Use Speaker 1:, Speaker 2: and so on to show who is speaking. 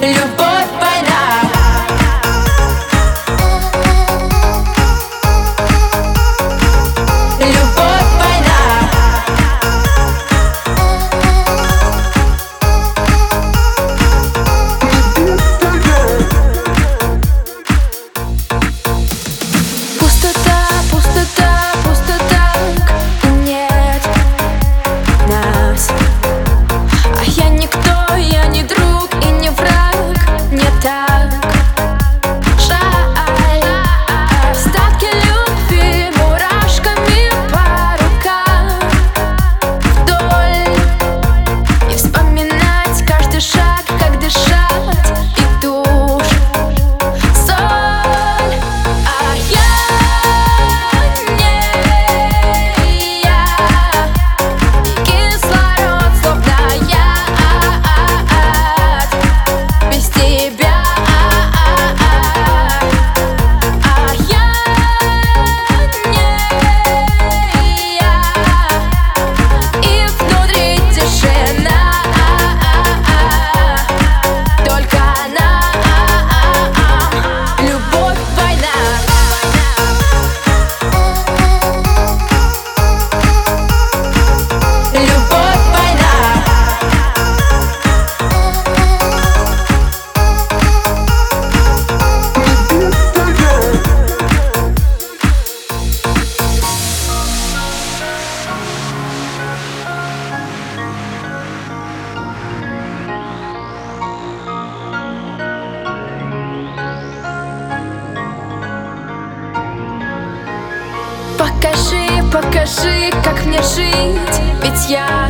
Speaker 1: Любовь, Покажи, покажи, как мне жить. Ведь я,